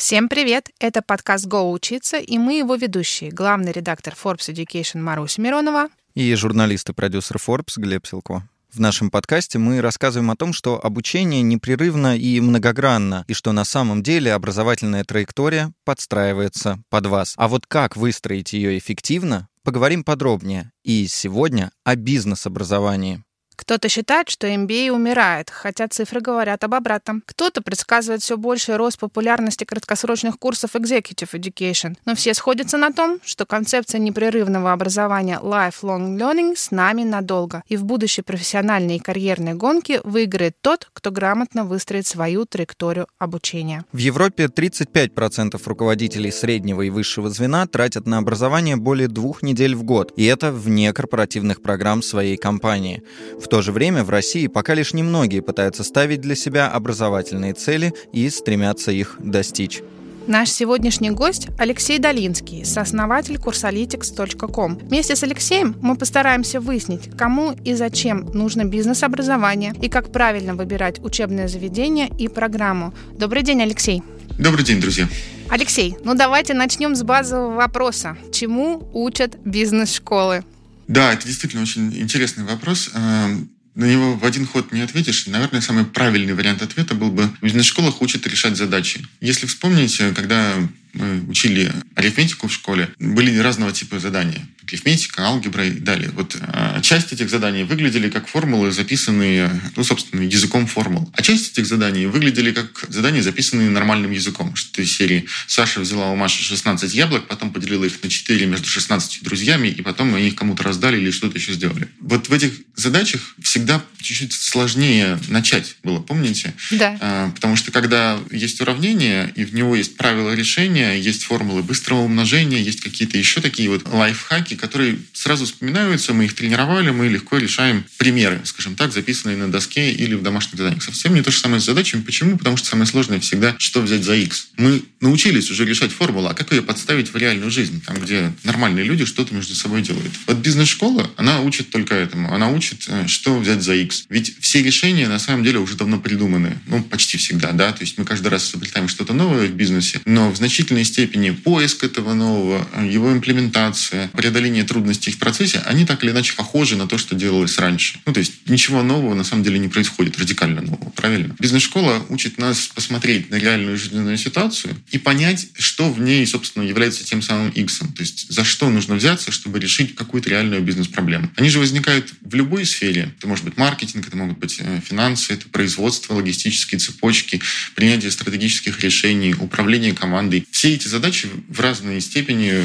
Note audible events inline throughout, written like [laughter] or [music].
Всем привет! Это подкаст «Го учиться» и мы его ведущие, главный редактор Forbes Education Маруся Миронова и журналист и продюсер Forbes Глеб Силко. В нашем подкасте мы рассказываем о том, что обучение непрерывно и многогранно, и что на самом деле образовательная траектория подстраивается под вас. А вот как выстроить ее эффективно, поговорим подробнее. И сегодня о бизнес-образовании. Кто-то считает, что MBA умирает, хотя цифры говорят об обратном. Кто-то предсказывает все больший рост популярности краткосрочных курсов Executive Education. Но все сходятся на том, что концепция непрерывного образования Lifelong Learning с нами надолго. И в будущей профессиональной и карьерной гонке выиграет тот, кто грамотно выстроит свою траекторию обучения. В Европе 35% руководителей среднего и высшего звена тратят на образование более двух недель в год. И это вне корпоративных программ своей компании. В то же время в России пока лишь немногие пытаются ставить для себя образовательные цели и стремятся их достичь. Наш сегодняшний гость Алексей Долинский, сооснователь курсолитикс.ком. Вместе с Алексеем мы постараемся выяснить, кому и зачем нужно бизнес-образование и как правильно выбирать учебное заведение и программу. Добрый день, Алексей. Добрый день, друзья. Алексей, ну давайте начнем с базового вопроса. Чему учат бизнес-школы? Да, это действительно очень интересный вопрос. Эм, на него в один ход не ответишь. Наверное, самый правильный вариант ответа был бы в бизнес-школах учат решать задачи. Если вспомнить, когда мы учили арифметику в школе, были разного типа задания арифметика, алгебра и далее. Вот а, часть этих заданий выглядели как формулы, записанные, ну, собственно, языком формул. А часть этих заданий выглядели как задания, записанные нормальным языком. Что из серии Саша взяла у Маши 16 яблок, потом поделила их на 4 между 16 друзьями, и потом они их кому-то раздали или что-то еще сделали. Вот в этих задачах всегда чуть-чуть сложнее начать было, помните? Да. А, потому что когда есть уравнение, и в него есть правила решения, есть формулы быстрого умножения, есть какие-то еще такие вот лайфхаки, которые сразу вспоминаются, мы их тренировали, мы легко решаем примеры, скажем так, записанные на доске или в домашних заданиях. Совсем не то же самое с задачами. Почему? Потому что самое сложное всегда, что взять за x. Мы научились уже решать формулу, а как ее подставить в реальную жизнь, там, где нормальные люди что-то между собой делают. Вот бизнес-школа, она учит только этому. Она учит, э, что взять за x. Ведь все решения на самом деле уже давно придуманы. Ну, почти всегда, да. То есть мы каждый раз изобретаем что-то новое в бизнесе, но в значительной степени поиск этого нового, его имплементация, преодоление преодоление трудностей в процессе, они так или иначе похожи на то, что делалось раньше. Ну, то есть ничего нового на самом деле не происходит, радикально нового, правильно? Бизнес-школа учит нас посмотреть на реальную жизненную ситуацию и понять, что в ней, собственно, является тем самым X. То есть за что нужно взяться, чтобы решить какую-то реальную бизнес-проблему. Они же возникают в любой сфере. Это может быть маркетинг, это могут быть э, финансы, это производство, логистические цепочки, принятие стратегических решений, управление командой. Все эти задачи в разной степени,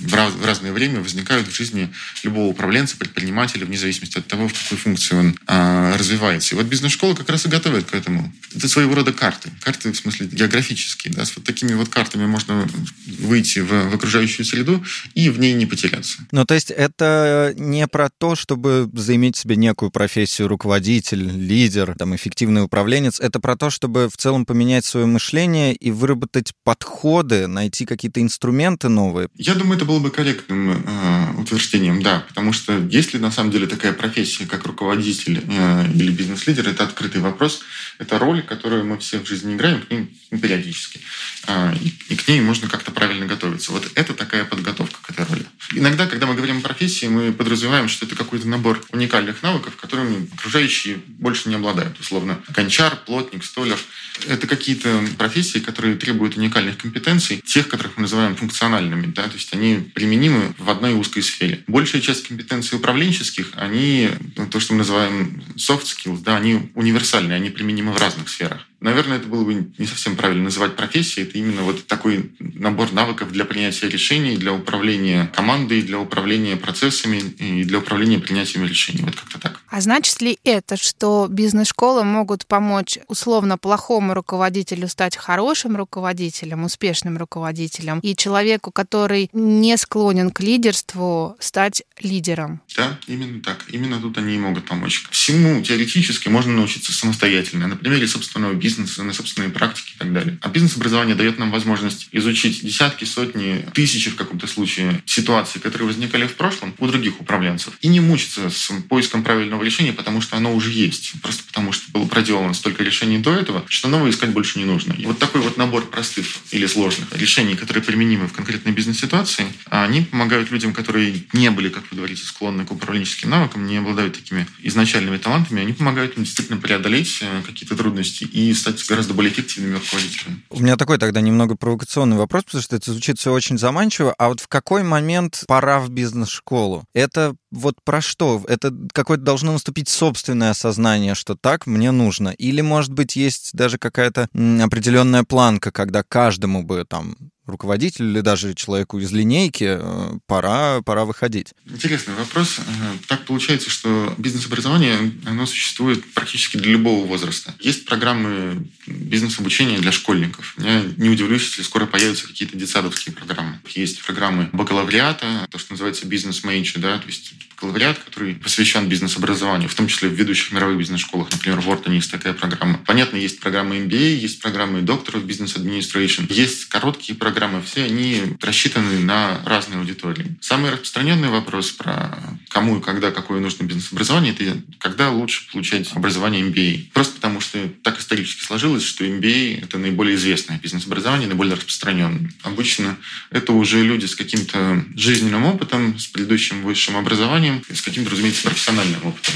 в, раз, в разное время возникают возникают в жизни любого управленца, предпринимателя, вне зависимости от того, в какой функции он а, развивается. И вот бизнес-школа как раз и готовит к этому. Это своего рода карты. Карты, в смысле, географические. Да? С вот такими вот картами можно выйти в, в окружающую среду и в ней не потеряться. Ну, то есть это не про то, чтобы заиметь себе некую профессию руководитель, лидер, там, эффективный управленец. Это про то, чтобы в целом поменять свое мышление и выработать подходы, найти какие-то инструменты новые. Я думаю, это было бы корректным а, утверждением, да. Потому что есть ли на самом деле такая профессия, как руководитель э, или бизнес-лидер, это открытый вопрос. Это роль, которую мы все в жизни играем, к ней периодически. Э, и, к ней можно как-то правильно готовиться. Вот это такая подготовка к этой роли. Иногда, когда мы говорим о профессии, мы подразумеваем, что это какой-то набор уникальных навыков, которыми окружающие больше не обладают. Условно, гончар, плотник, столер. Это какие-то профессии, которые требуют уникальных компетенций, тех, которых мы называем функциональными. Да? То есть они применимы в одной узкой сфере. Большая часть компетенций управленческих, они, ну, то, что мы называем soft skills, да, они универсальные, они применимы в разных сферах. Наверное, это было бы не совсем правильно называть профессией. Это именно вот такой набор навыков для принятия решений, для управления командой, для управления процессами и для управления принятием решений. Вот так. А значит ли это, что бизнес-школы могут помочь условно плохому руководителю стать хорошим руководителем, успешным руководителем, и человеку, который не склонен к лидерству, стать лидером? Да, именно так. Именно тут они и могут помочь. Всему теоретически можно научиться самостоятельно. На примере собственного бизнеса на собственные практики и так далее. А бизнес-образование дает нам возможность изучить десятки, сотни, тысячи в каком-то случае ситуаций, которые возникали в прошлом у других управленцев, и не мучиться с поиском правильного новое решение, потому что оно уже есть. Просто потому что было проделано столько решений до этого, что новое искать больше не нужно. И вот такой вот набор простых или сложных решений, которые применимы в конкретной бизнес-ситуации, они помогают людям, которые не были, как вы говорите, склонны к управленческим навыкам, не обладают такими изначальными талантами, они помогают им действительно преодолеть э, какие-то трудности и стать гораздо более эффективными руководителями. У меня такой тогда немного провокационный вопрос, потому что это звучит все очень заманчиво. А вот в какой момент пора в бизнес-школу? Это вот про что? Это какое-то должно наступить собственное осознание, что так мне нужно? Или, может быть, есть даже какая-то определенная планка, когда каждому бы там руководителю или даже человеку из линейки, э, пора, пора выходить. Интересный вопрос. Э, так получается, что бизнес-образование, оно существует практически для любого возраста. Есть программы бизнес-обучения для школьников. Я не удивлюсь, если скоро появятся какие-то детсадовские программы. Есть программы бакалавриата, то, что называется бизнес-мейджи, да, то есть бакалавриат, который посвящен бизнес-образованию, в том числе в ведущих мировых бизнес-школах. Например, в Wharton есть такая программа. Понятно, есть программы MBA, есть программы докторов бизнес Administration, есть короткие программы, все они рассчитаны на разные аудитории. Самый распространенный вопрос про кому и когда какое нужно бизнес-образование, это когда лучше получать образование MBA. Просто потому, что так исторически сложилось, что MBA — это наиболее известное бизнес-образование, наиболее распространенное. Обычно это уже люди с каким-то жизненным опытом, с предыдущим высшим образованием, с каким-то, разумеется, профессиональным опытом.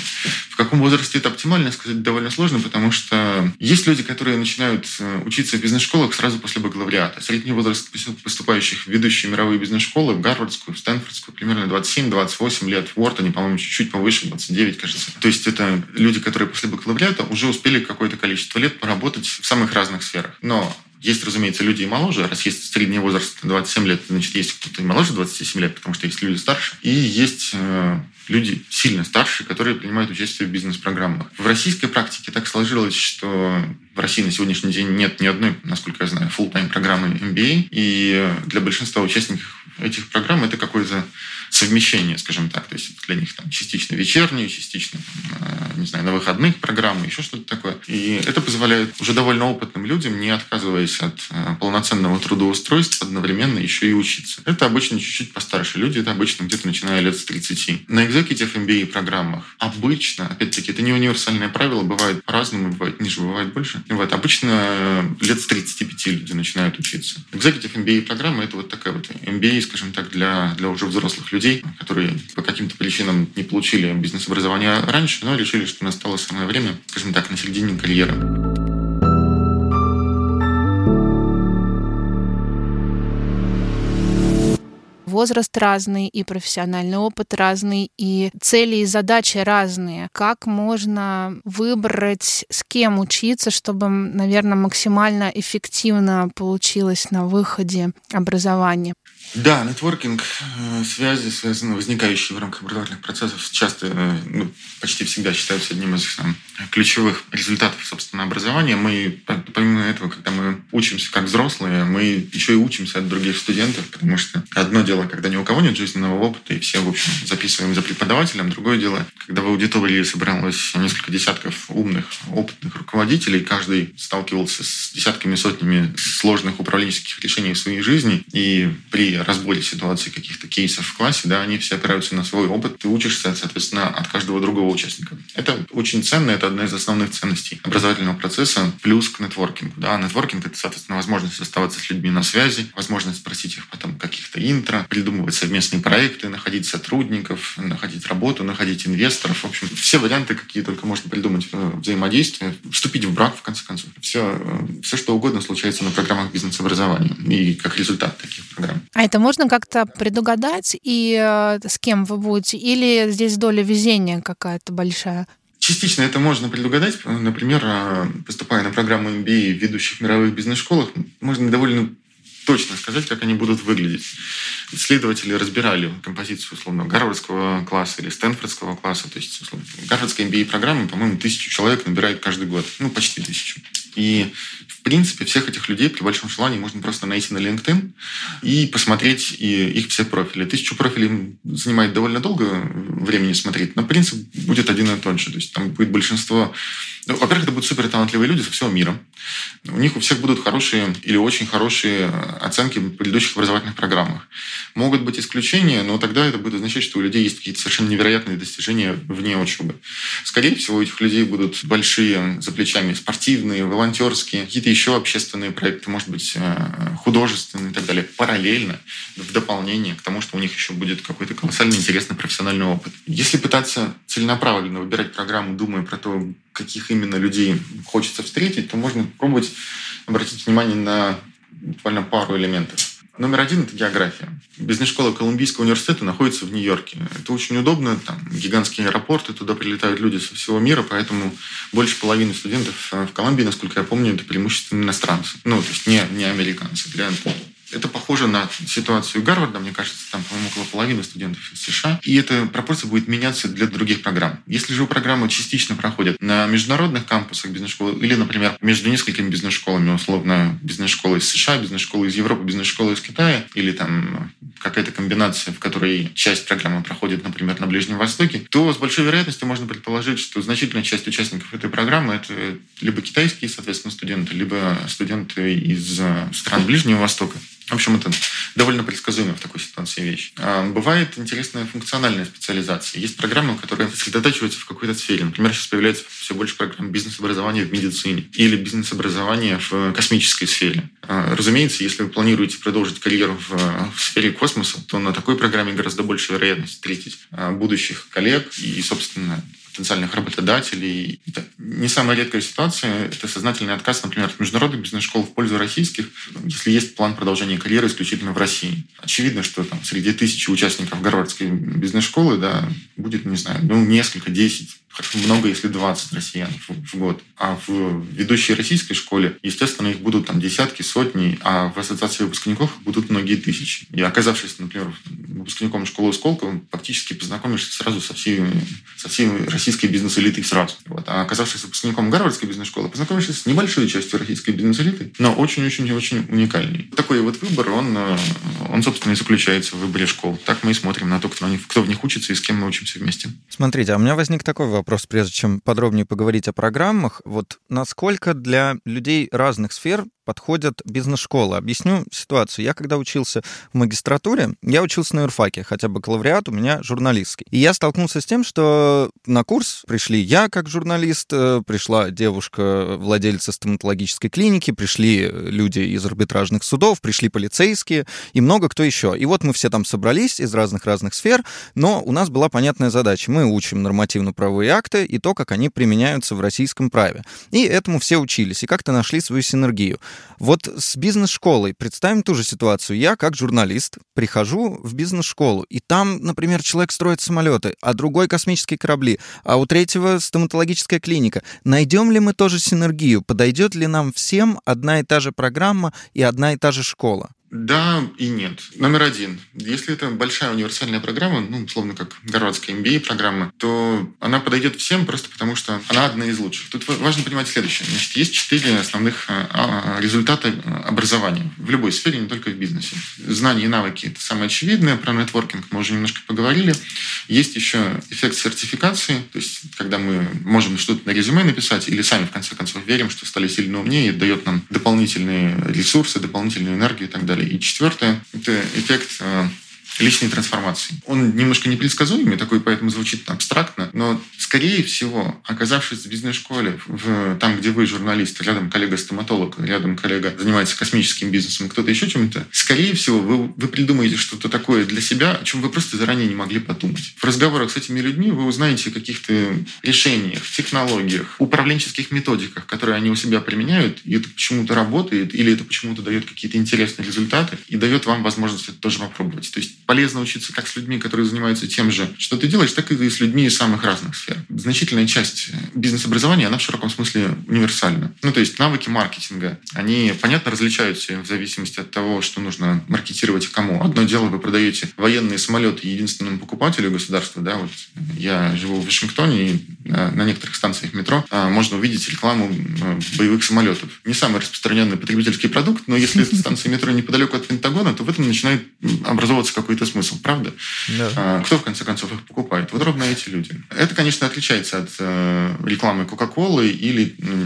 В каком возрасте это оптимально, сказать довольно сложно, потому что есть люди, которые начинают э, учиться в бизнес-школах сразу после бакалавриата. Средний возраст поступающих в ведущие мировые бизнес-школы, в Гарвардскую, в Стэнфордскую, примерно 27-28 лет. В Уортоне, по-моему, чуть-чуть повыше, 29, кажется. То есть это люди, которые после бакалавриата уже успели какое-то количество лет поработать в самых разных сферах. Но есть, разумеется, люди и моложе. Раз есть средний возраст 27 лет, значит, есть кто-то и моложе 27 лет, потому что есть люди старше. И есть э, люди сильно старше, которые принимают участие в бизнес-программах. В российской практике так сложилось, что в России на сегодняшний день нет ни одной, насколько я знаю, full-time программы MBA. И для большинства участников этих программ это какое-то совмещение, скажем так. То есть для них там частично вечерние, частично, э, не знаю, на выходных программы, еще что-то такое. И это позволяет уже довольно опытным людям, не отказываясь от э, полноценного трудоустройства, одновременно еще и учиться. Это обычно чуть-чуть постарше люди, это обычно где-то начиная лет с 30. На Executive MBA программах обычно, опять-таки, это не универсальное правило, бывает по-разному, бывает ниже, бывает больше. Вот, обычно э, лет с 35 люди начинают учиться. Executive MBA программа это вот такая вот MBA, скажем так, для, для уже взрослых людей, которые по каким-то причинам не получили бизнес-образование раньше, но решили, что настало самое время, скажем так, на середине карьеры. Возраст разный, и профессиональный опыт разный, и цели и задачи разные. Как можно выбрать, с кем учиться, чтобы, наверное, максимально эффективно получилось на выходе образование? Да, нетворкинг, э, связи, связаны, возникающие в рамках образовательных процессов, часто, э, ну, почти всегда считаются одним из там, ключевых результатов, собственно, образования. Мы, помимо этого, когда мы учимся как взрослые, мы еще и учимся от других студентов, потому что одно дело, когда ни у кого нет жизненного опыта, и все, в общем, записываем за преподавателем. Другое дело, когда в аудитории собралось несколько десятков умных, опытных руководителей, каждый сталкивался с десятками, сотнями сложных управленческих решений в своей жизни, и при разборе ситуации каких-то кейсов в классе, да, они все опираются на свой опыт. Ты учишься, соответственно, от каждого другого участника. Это очень ценно, это одна из основных ценностей образовательного процесса, плюс к нетворкингу. Да, нетворкинг — это, соответственно, возможность оставаться с людьми на связи, возможность спросить их потом каких-то интро, придумывать совместные проекты, находить сотрудников, находить работу, находить инвесторов. В общем, все варианты, какие только можно придумать э, взаимодействия, вступить в брак, в конце концов. Все, э, все что угодно случается на программах бизнес-образования и как результат таких программ. А это можно как-то предугадать и э, с кем вы будете? Или здесь доля везения какая-то большая? Частично это можно предугадать. Например, поступая на программу MBA в ведущих мировых бизнес-школах, можно довольно точно сказать, как они будут выглядеть. Исследователи разбирали композицию, условно, гарвардского класса или стэнфордского класса. То есть, условно, гарвардская MBA-программа, по-моему, тысячу человек набирает каждый год. Ну, почти тысячу. И, в принципе, всех этих людей при большом желании можно просто найти на LinkedIn и посмотреть и их все профили. Тысячу профилей занимает довольно долго времени смотреть, но принцип будет один и тот же. То есть там будет большинство Ну, во-первых, это будут супер талантливые люди со всего мира. У них у всех будут хорошие или очень хорошие оценки в предыдущих образовательных программах. Могут быть исключения, но тогда это будет означать, что у людей есть какие-то совершенно невероятные достижения вне учебы. Скорее всего, у этих людей будут большие за плечами спортивные, волонтерские, какие-то еще общественные проекты, может быть, э, художественные и так далее, параллельно, в дополнение к тому, что у них еще будет какой-то колоссальный интересный профессиональный опыт. Если пытаться целенаправленно выбирать программу, думая про то, каких именно людей хочется встретить, то можно пробовать обратить внимание на буквально пару элементов. Номер один – это география. Бизнес-школа Колумбийского университета находится в Нью-Йорке. Это очень удобно, там гигантские аэропорты, туда прилетают люди со всего мира, поэтому больше половины студентов в Колумбии, насколько я помню, это преимущественно иностранцы. Ну, то есть не, не американцы. Для это похоже на ситуацию Гарварда, мне кажется, там, по-моему, около половины студентов из США. И эта пропорция будет меняться для других программ. Если же программы частично проходят на международных кампусах бизнес-школы или, например, между несколькими бизнес-школами, условно, бизнес-школа из США, бизнес-школа из Европы, бизнес-школа из Китая, или там какая-то комбинация, в которой часть программы проходит, например, на Ближнем Востоке, то с большой вероятностью можно предположить, что значительная часть участников этой программы — это либо китайские, соответственно, студенты, либо студенты из стран Ближнего Востока. В общем, это довольно предсказуемая в такой ситуации вещь. А бывает интересная функциональная специализация. Есть программы, которые сосредотачиваются в какой-то сфере. Например, сейчас появляется все больше программ бизнес-образования в медицине или бизнес-образования в космической сфере. А, разумеется, если вы планируете продолжить карьеру в, в сфере космоса, то на такой программе гораздо больше вероятность встретить а, будущих коллег и, собственно, потенциальных работодателей. Это не самая редкая ситуация. Это сознательный отказ, например, от международных бизнес-школ в пользу российских, если есть план продолжения карьеры исключительно в России. Очевидно, что там среди тысячи участников Гарвардской бизнес-школы да, будет, не знаю, ну, несколько, десять Хорошо много, если 20 россиян в, в год. А в ведущей российской школе, естественно, их будут там десятки, сотни, а в ассоциации выпускников будут многие тысячи. И оказавшись, например, выпускником школы Сколково, фактически познакомишься сразу со всей, со всей российской бизнес-элитой сразу. Вот. А оказавшись выпускником Гарвардской бизнес-школы, познакомишься с небольшой частью российской бизнес-элиты, но очень-очень-очень уникальный. Такой вот выбор, он, он, собственно, и заключается в выборе школ. Так мы и смотрим на то, кто, кто в них учится и с кем мы учимся вместе. Смотрите, а у меня возник такой вопрос вопрос, прежде чем подробнее поговорить о программах. Вот насколько для людей разных сфер подходят бизнес-школы. Объясню ситуацию. Я когда учился в магистратуре, я учился на юрфаке, хотя бакалавриат у меня журналистский. И я столкнулся с тем, что на курс пришли я как журналист, э, пришла девушка, владельца стоматологической клиники, пришли люди из арбитражных судов, пришли полицейские и много кто еще. И вот мы все там собрались из разных-разных сфер, но у нас была понятная задача. Мы учим нормативно-правовые акты и то, как они применяются в российском праве. И этому все учились и как-то нашли свою синергию. Вот с бизнес-школой представим ту же ситуацию. Я, как журналист, прихожу в бизнес-школу, и там, например, человек строит самолеты, а другой космические корабли, а у третьего стоматологическая клиника. Найдем ли мы тоже синергию? Подойдет ли нам всем одна и та же программа и одна и та же школа? Да и нет. Номер один. Если это большая универсальная программа, ну, условно, как городская MBA-программа, то она подойдет всем просто потому, что она одна из лучших. Тут важно понимать следующее. Значит, есть четыре основных а, а, результата образования в любой сфере, не только в бизнесе. Знания и навыки – это самое очевидное. Про нетворкинг мы уже немножко поговорили. Есть еще эффект сертификации, то есть когда мы можем что-то на резюме написать или сами, в конце концов, верим, что стали сильно умнее, и дает нам дополнительные ресурсы, дополнительную энергию и так далее. И четвертое – это эффект э, личной трансформации. Он немножко непредсказуемый, такой, поэтому звучит абстрактно, но, скорее всего, оказавшись в бизнес-школе, в, там, где вы журналист, рядом коллега-стоматолог, рядом коллега занимается космическим бизнесом, кто-то еще чем-то, скорее всего, вы, вы придумаете что-то такое для себя, о чем вы просто заранее не могли подумать. В разговорах с этими людьми вы узнаете о каких-то решениях, технологиях, управленческих методиках, которые они у себя применяют, и это почему-то работает, или это почему-то дает какие-то интересные результаты, и дает вам возможность это тоже попробовать. То есть полезно учиться как с людьми, которые занимаются тем же, что ты делаешь, так и с людьми из самых разных сфер. Значительная часть бизнес-образования, она в широком смысле универсальна. Ну, то есть навыки маркетинга, они, понятно, различаются в зависимости от того, что нужно маркетировать и кому. Одно дело, вы продаете военные самолеты единственному покупателю государства, да, вот я живу в Вашингтоне, и на некоторых станциях метро а, можно увидеть рекламу а, боевых самолетов. Не самый распространенный потребительский продукт, но если станция метро неподалеку от Пентагона, то в этом начинает образовываться какой какой-то смысл, правда? Да. А, кто, в конце концов, их покупает? Вот ровно эти люди. Это, конечно, отличается от э, рекламы Кока-Колы или, ну,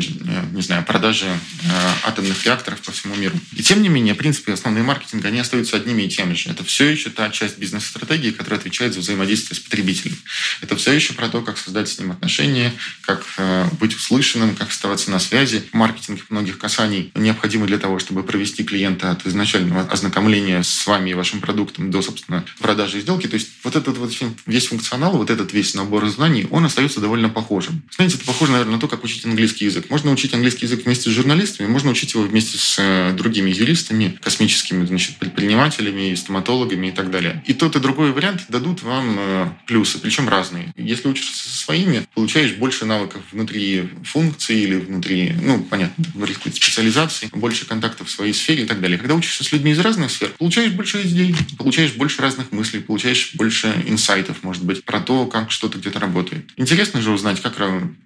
не знаю, продажи э, атомных реакторов по всему миру. И тем не менее, принципы основные маркетинга, они остаются одними и теми же. Это все еще та часть бизнес-стратегии, которая отвечает за взаимодействие с потребителем. Это все еще про то, как создать с ним отношения, как э, быть услышанным, как оставаться на связи. Маркетинг многих касаний необходимы для того, чтобы провести клиента от изначального ознакомления с вами и вашим продуктом до, собственно, продажи и сделки. То есть вот этот вот весь функционал, вот этот весь набор знаний, он остается довольно похожим. Знаете, это похоже, наверное, на то, как учить английский язык. Можно учить английский язык вместе с журналистами, можно учить его вместе с э, другими юристами, космическими значит, предпринимателями, стоматологами и так далее. И тот и другой вариант дадут вам э, плюсы, причем разные. Если учишься со своими, получаешь больше навыков внутри функции или внутри, ну, понятно, внутри специализации, больше контактов в своей сфере и так далее. Когда учишься с людьми из разных сфер, получаешь больше идей, получаешь больше разных мыслей, получаешь больше инсайтов, может быть, про то, как что-то где-то работает. Интересно же узнать, как,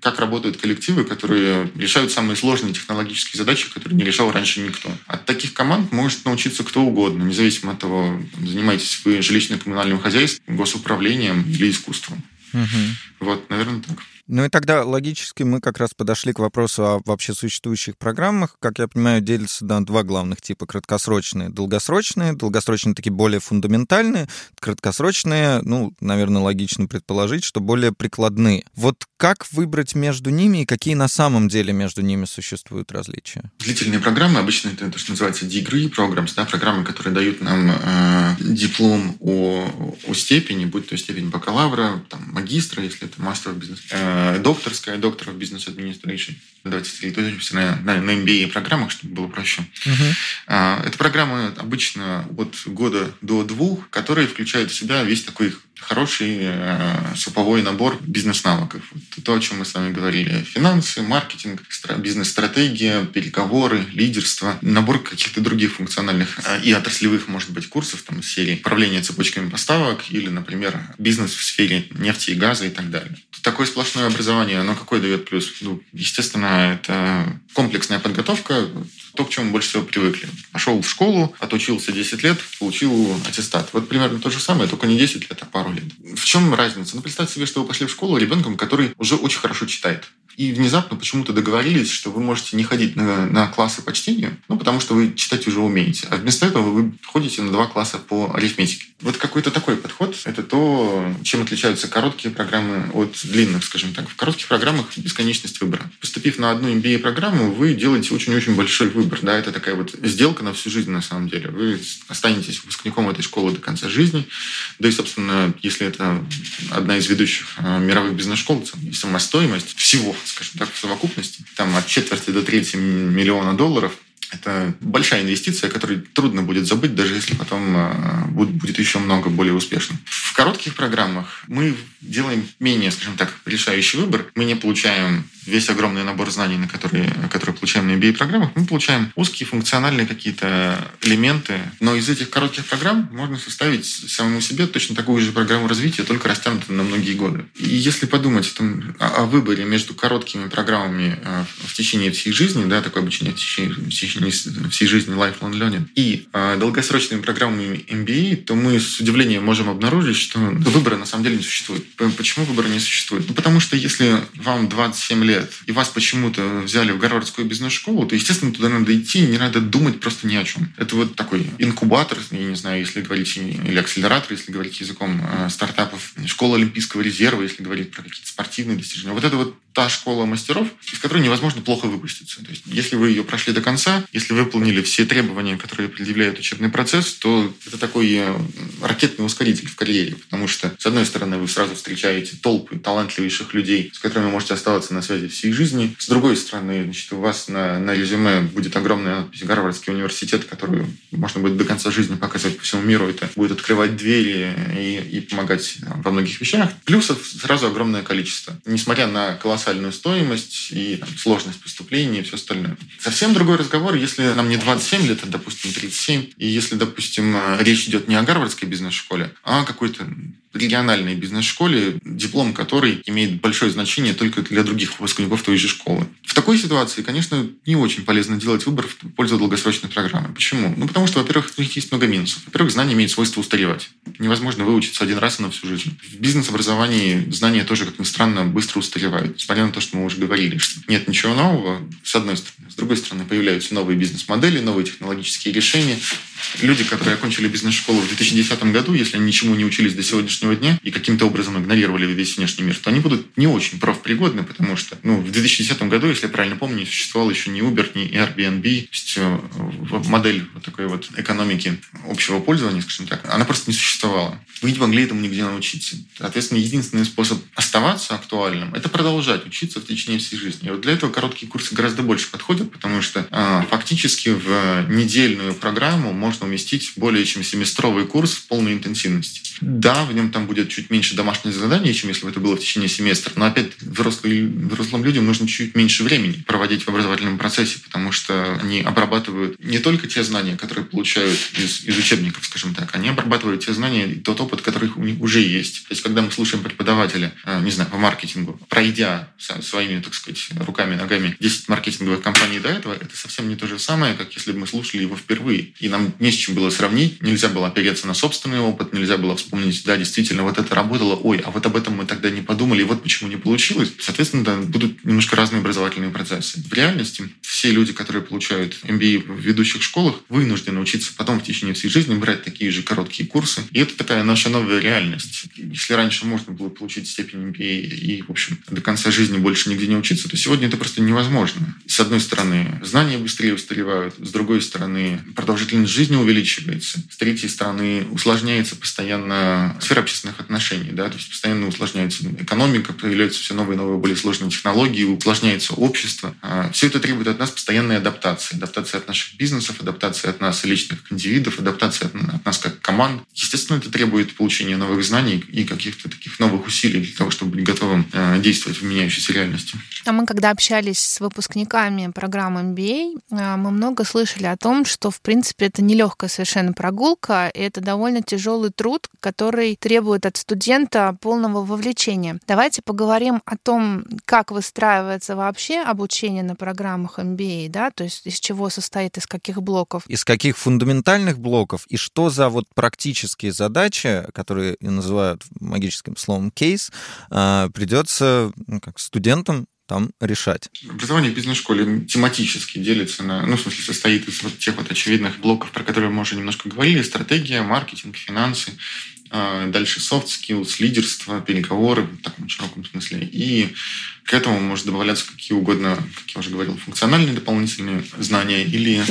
как работают коллективы, которые решают самые сложные технологические задачи, которые не решал раньше никто. От таких команд может научиться кто угодно, независимо от того, занимаетесь вы жилищно-коммунальным хозяйством, госуправлением или искусством. Угу. Вот, наверное, так. Ну и тогда логически мы как раз подошли к вопросу о вообще существующих программах. Как я понимаю, делятся на два главных типа. Краткосрочные, долгосрочные. Долгосрочные такие более фундаментальные. Краткосрочные, ну, наверное, логично предположить, что более прикладные. Вот как выбрать между ними и какие на самом деле между ними существуют различия? Длительные программы, обычно это то, что называется degree programs, да, программы, которые дают нам э, диплом о, о степени, будь то степень бакалавра, там, магистра, если это мастер бизнес, э, докторская, доктор в бизнес administration. Давайте сосредоточимся на, на, на MBA программах, чтобы было проще. Uh-huh. Это программы обычно от года до двух, которые включают в себя весь такой хороший э, суповой набор бизнес-навыков. То, о чем мы с вами говорили. Финансы, маркетинг, бизнес-стратегия, переговоры, лидерство. Набор каких-то других функциональных э, и отраслевых, может быть, курсов там, из серии управления цепочками поставок или, например, бизнес в сфере нефти и газа и так далее. Такое сплошное образование, оно какой дает плюс? Ну, естественно, это комплексная подготовка, то, к чему больше всего привыкли. Пошел в школу, отучился 10 лет, получил аттестат. Вот примерно то же самое, только не 10 лет, а пару лет. В чем разница? Ну, представьте себе, что вы пошли в школу ребенком, который уже очень хорошо читает и внезапно почему-то договорились, что вы можете не ходить на, на классы по чтению, ну, потому что вы читать уже умеете. А вместо этого вы ходите на два класса по арифметике. Вот какой-то такой подход – это то, чем отличаются короткие программы от длинных, скажем так. В коротких программах бесконечность выбора. Поступив на одну MBA-программу, вы делаете очень-очень большой выбор. Да, это такая вот сделка на всю жизнь на самом деле. Вы останетесь выпускником этой школы до конца жизни. Да и, собственно, если это одна из ведущих э, мировых бизнес-школ, и сама стоимость всего скажем так, в совокупности, там от четверти до трети миллиона долларов, это большая инвестиция, которую трудно будет забыть, даже если потом а, будет еще много более успешным. В коротких программах мы делаем менее, скажем так, решающий выбор. Мы не получаем весь огромный набор знаний, на которые, которые получаем на MBA-программах, мы получаем узкие функциональные какие-то элементы. Но из этих коротких программ можно составить самому себе точно такую же программу развития, только растянутую на многие годы. И если подумать там, о, о выборе между короткими программами э, в течение всей жизни, да, такое обучение в течение, в течение всей жизни lifelong learning, и э, долгосрочными программами MBA, то мы с удивлением можем обнаружить, что выбора на самом деле не существует. Почему выбора не существует? Ну, потому что если вам 27 лет и вас почему-то взяли в Гарвардскую бизнес-школу, то, естественно, туда надо идти, не надо думать просто ни о чем. Это вот такой инкубатор, я не знаю, если говорить, или акселератор, если говорить языком э, стартапов, школа Олимпийского резерва, если говорить про какие-то спортивные достижения. Вот это вот та школа мастеров, из которой невозможно плохо выпуститься. То есть, если вы ее прошли до конца, если вы выполнили все требования, которые предъявляет учебный процесс, то это такой э, ракетный ускоритель в карьере, потому что, с одной стороны, вы сразу встречаете толпы талантливейших людей, с которыми вы можете оставаться на связи всей жизни. С другой стороны, значит, у вас на, на резюме будет огромная надпись «Гарвардский университет», которую можно будет до конца жизни показывать по всему миру. Это будет открывать двери и, и помогать там, во многих вещах. Плюсов сразу огромное количество. Несмотря на колоссальную стоимость и там, сложность поступления и все остальное. Совсем другой разговор, если нам не 27 лет, а, допустим, 37, и если, допустим, речь идет не о гарвардской бизнес-школе, а о какой-то региональной бизнес-школе, диплом которой имеет большое значение только для других выпускников той же школы. В такой ситуации, конечно, не очень полезно делать выбор в пользу долгосрочной программы. Почему? Ну, потому что, во-первых, у них есть много минусов. Во-первых, знания имеют свойство устаревать. Невозможно выучиться один раз и на всю жизнь. В бизнес-образовании знания тоже, как ни странно, быстро устаревают. Несмотря на то, что мы уже говорили, что нет ничего нового, с одной стороны. С другой стороны, появляются новые бизнес-модели, новые технологические решения. Люди, которые окончили бизнес-школу в 2010 году, если они ничему не учились до сегодняшнего дня и каким-то образом игнорировали весь внешний мир, то они будут не очень профпригодны, потому что ну, в 2010 году, если я правильно помню, не существовал еще ни Uber, ни Airbnb. То есть э, модель вот такой вот экономики общего пользования, скажем так, она просто не существовала. Вы не могли этому нигде научиться. Соответственно, единственный способ оставаться актуальным – это продолжать учиться в течение всей жизни. И вот для этого короткие курсы гораздо больше подходят, потому что э, фактически в недельную программу можно уместить более чем семестровый курс в полной интенсивности. Да, в нем там будет чуть меньше домашних заданий, чем если бы это было в течение семестра, но опять взрослым, взрослым людям нужно чуть меньше времени проводить в образовательном процессе, потому что они обрабатывают не только те знания, которые получают из, из учебников, скажем так, они обрабатывают те знания и тот опыт, который у них уже есть. То есть, когда мы слушаем преподавателя, э, не знаю, по маркетингу, пройдя своими, так сказать, руками, ногами 10 маркетинговых компаний до этого, это совсем не то же самое, как если бы мы слушали его впервые. И нам не с чем было сравнить, нельзя было опереться на собственный опыт, нельзя было вспомнить, да, действительно, вот это работало, ой, а вот об этом мы тогда не подумали, и вот почему не получилось. Соответственно, да, будут немножко разные образовательные процессы. В реальности все люди, которые получают MBA в ведущих школах, вынуждены учиться потом в течение всей жизни брать такие же короткие курсы. И это такая наша новая реальность. Если раньше можно было получить степень MBA и, в общем, до конца жизни больше нигде не учиться, то сегодня это просто невозможно. С одной стороны, знания быстрее устаревают, с другой стороны, продолжительность жизни увеличивается, с третьей стороны, усложняется постоянно сфера общественных отношений, да, то есть постоянно усложняется экономика, появляются все новые и новые более сложные технологии, усложняется общество. А все это требует от нас постоянной адаптации. Адаптация от наших бизнесов, адаптация от нас личных индивидов, адаптация от, нас как команд. Естественно, это требует получения новых знаний и каких-то таких новых усилий для того, чтобы быть готовым э, действовать в меняющейся реальности. А мы, когда общались с выпускниками программы MBA, э, мы много слышали о том, что, в принципе, это нелегкая совершенно прогулка, и это довольно тяжелый труд, который требует от студента полного вовлечения. Давайте поговорим о том, как выстраивается вообще обучение на программах MBA, да, то есть из чего состоит, из каких блоков. Из каких фундаментальных блоков и что за вот практические задачи, которые называют магическим словом кейс, а, придется ну, как студентам там решать. Образование в бизнес-школе тематически делится на, ну, в смысле, состоит из вот тех вот очевидных блоков, про которые мы уже немножко говорили, стратегия, маркетинг, финансы, дальше soft skills, лидерство, переговоры в таком широком смысле. И к этому может добавляться какие угодно, как я уже говорил, функциональные дополнительные знания или,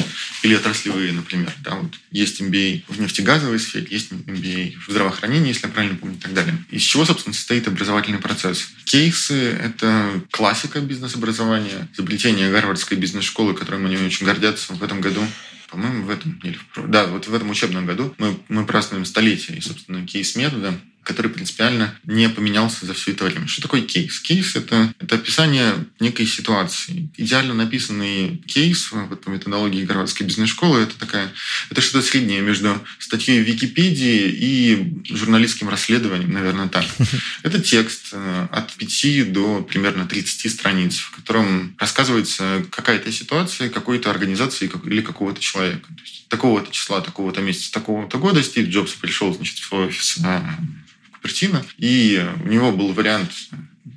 или отраслевые, например. Да, вот есть MBA в нефтегазовой сфере, есть MBA в здравоохранении, если я правильно помню, и так далее. Из чего, собственно, состоит образовательный процесс? Кейсы — это классика бизнес-образования, изобретение Гарвардской бизнес-школы, которой мы не очень гордятся в этом году по-моему, в этом или в, да, вот в этом учебном году мы, мы празднуем столетие, и, собственно, кейс метода который принципиально не поменялся за все это время. Что такое кейс? Кейс это, — это описание некой ситуации. Идеально написанный кейс вот, по методологии Гарвардской бизнес-школы — это такая, это что-то среднее между статьей в Википедии и журналистским расследованием, наверное, так. [laughs] Это текст э, от 5 до примерно 30 страниц, в котором рассказывается какая-то ситуация какой-то организации или какого-то человека. То есть такого-то числа, такого-то месяца, такого-то года Стив Джобс пришел значит, в офис а, Купертино, и у него был вариант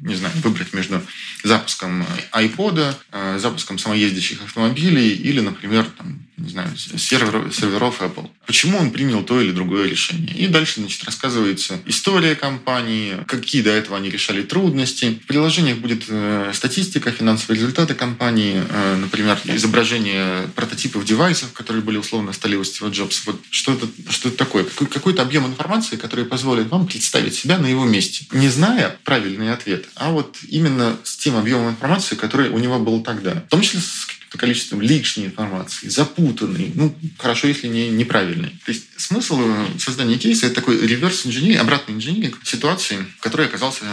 не знаю, выбрать между запуском iPod, э, запуском самоездящих автомобилей или, например, там, не знаю, серверов, серверов Apple. Почему он принял то или другое решение? И дальше, значит, рассказывается история компании, какие до этого они решали трудности. В приложениях будет э, статистика, финансовые результаты компании, э, например, изображение прототипов девайсов, которые были условно на столе у Стива Джобса. Вот что это, что это такое? Какой, какой-то объем информации, который позволит вам представить себя на его месте, не зная правильный ответ, а вот именно с тем объемом информации, который у него был тогда. В том числе с количеством лишней информации, запутанной, ну, хорошо, если не неправильной. То есть смысл создания кейса — это такой реверс инженеринг, обратный инженеринг ситуации, в которой оказался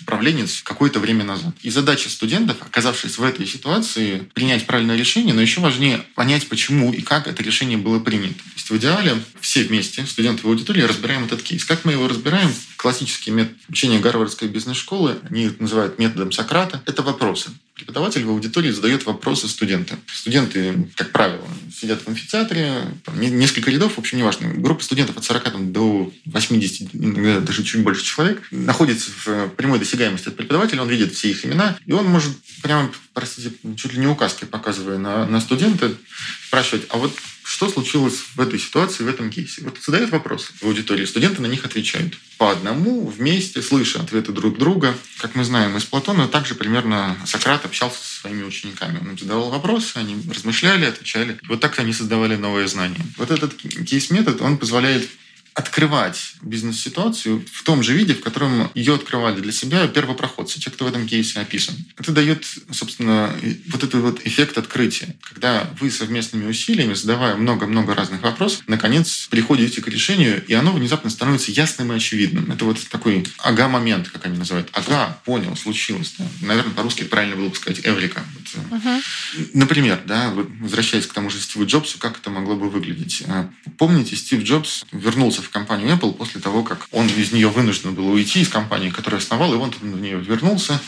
управленец какое-то время назад. И задача студентов, оказавшись в этой ситуации, принять правильное решение, но еще важнее понять, почему и как это решение было принято. То есть в идеале все вместе, студенты в аудитории, разбираем этот кейс. Как мы его разбираем? Классический метод учения Гарвардской бизнес-школы, они это называют методом Сократа, это вопросы. Преподаватель в аудитории задает вопросы студентам. Студенты, как правило, сидят в амфитеатре, там, несколько рядов, в общем, неважно. Группа студентов от 40 там, до 80, иногда даже чуть больше человек, находится в прямой досягаемости от преподавателя, он видит все их имена, и он может прямо, простите, чуть ли не указкой показывая на, на студента, спрашивать, а вот что случилось в этой ситуации, в этом кейсе? Вот задают вопросы в аудитории, студенты на них отвечают. По одному, вместе, слыша ответы друг друга. Как мы знаем из Платона, также примерно Сократ общался со своими учениками. Он задавал вопросы, они размышляли, отвечали. Вот так они создавали новые знания. Вот этот кейс-метод, он позволяет открывать бизнес-ситуацию в том же виде, в котором ее открывали для себя первопроходцы, те, кто в этом кейсе описан. Это дает, собственно, вот этот вот эффект открытия, когда вы совместными усилиями, задавая много-много разных вопросов, наконец приходите к решению, и оно внезапно становится ясным и очевидным. Это вот такой ага-момент, как они называют. Ага, понял, случилось. Да. Наверное, по-русски правильно было бы сказать эврика. Вот. Uh-huh. Например, да, возвращаясь к тому же Стиву Джобсу, как это могло бы выглядеть. А, помните, Стив Джобс вернулся в компанию Apple после того, как он из нее вынужден был уйти из компании, которую основал, и он в нее вернулся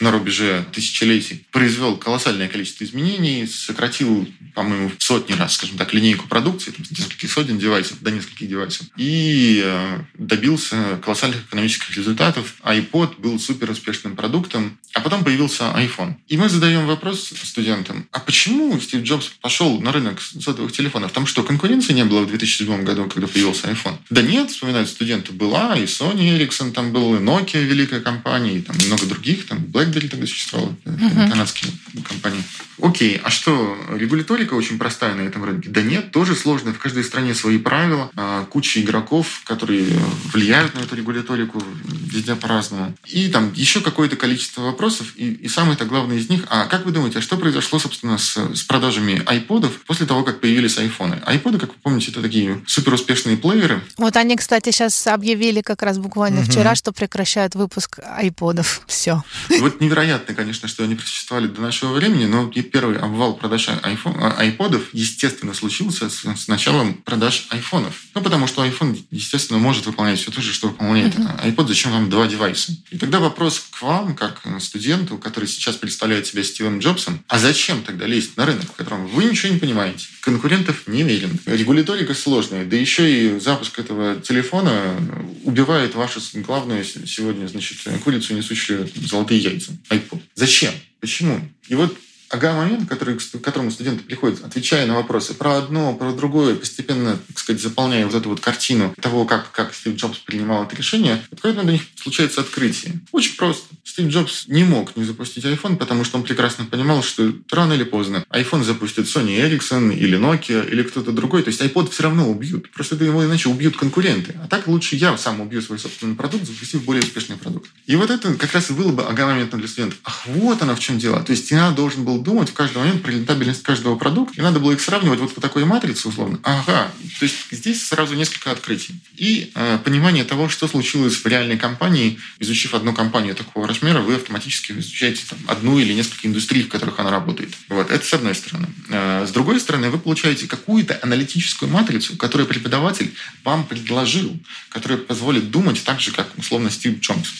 на рубеже тысячелетий, произвел колоссальное количество изменений, сократил, по-моему, в сотни раз, скажем так, линейку продукции, там, с нескольких сотен девайсов до нескольких девайсов, и э, добился колоссальных экономических результатов. iPod был супер успешным продуктом, а потом появился iPhone. И мы задаем вопрос студентам, а почему Стив Джобс пошел на рынок сотовых телефонов? Там что, конкуренции не было в 2007 году, когда появился iPhone? Да нет, вспоминают студенты, была и Sony Ericsson там был, и Nokia великая компания, и там много других, там BlackBerry тогда существовала, uh-huh. канадские компании. Окей, а что, регуляторика очень простая на этом рынке? Да нет, тоже сложно. В каждой стране свои правила, а, куча игроков, которые влияют на эту регуляторику везде по-разному. И там еще какое-то количество вопросов, и, и самый-то главный из них, а как вы думаете, а что произошло, собственно, с, с продажами айподов после того, как появились айфоны? Айподы, как вы помните, это такие супер успешные плееры. Вот они, кстати, сейчас объявили как раз буквально угу. вчера, что прекращают выпуск айподов. Все. Вот невероятно, конечно, что они просуществовали до нашего времени, но первый обвал продаж айфон, а, айподов, естественно, случился с, с началом продаж айфонов. Ну, потому что iPhone, естественно, может выполнять все то же, что выполняет uh-huh. iPod. Зачем вам два девайса? И тогда вопрос к вам, как студенту, который сейчас представляет себя Стивом Джобсом, а зачем тогда лезть на рынок, в котором вы ничего не понимаете? Конкурентов не верен. Регуляторика сложная, да еще и запуск этого телефона убивает вашу главную сегодня, значит, курицу, несущую золотые яйца. iPod. Зачем? Почему? И вот ага-момент, который, к которому студенты приходят, отвечая на вопросы про одно, про другое, постепенно, так сказать, заполняя вот эту вот картину того, как, как Стив Джобс принимал это решение, момент у них случается открытие. Очень просто. Стив Джобс не мог не запустить iPhone, потому что он прекрасно понимал, что рано или поздно iPhone запустит Sony Ericsson или Nokia или кто-то другой. То есть iPod все равно убьют. Просто его иначе убьют конкуренты. А так лучше я сам убью свой собственный продукт, запустив более успешный продукт. И вот это как раз и было бы ага-моментом для студентов. Ах, вот оно в чем дело. То есть я должен был думать в каждый момент про рентабельность каждого продукта, и надо было их сравнивать вот по такой матрице условно. Ага, то есть здесь сразу несколько открытий. И э, понимание того, что случилось в реальной компании, изучив одну компанию такого размера, вы автоматически изучаете там, одну или несколько индустрий, в которых она работает. Вот, это с одной стороны. Э, с другой стороны, вы получаете какую-то аналитическую матрицу, которую преподаватель вам предложил, которая позволит думать так же, как условно Стив Джобс.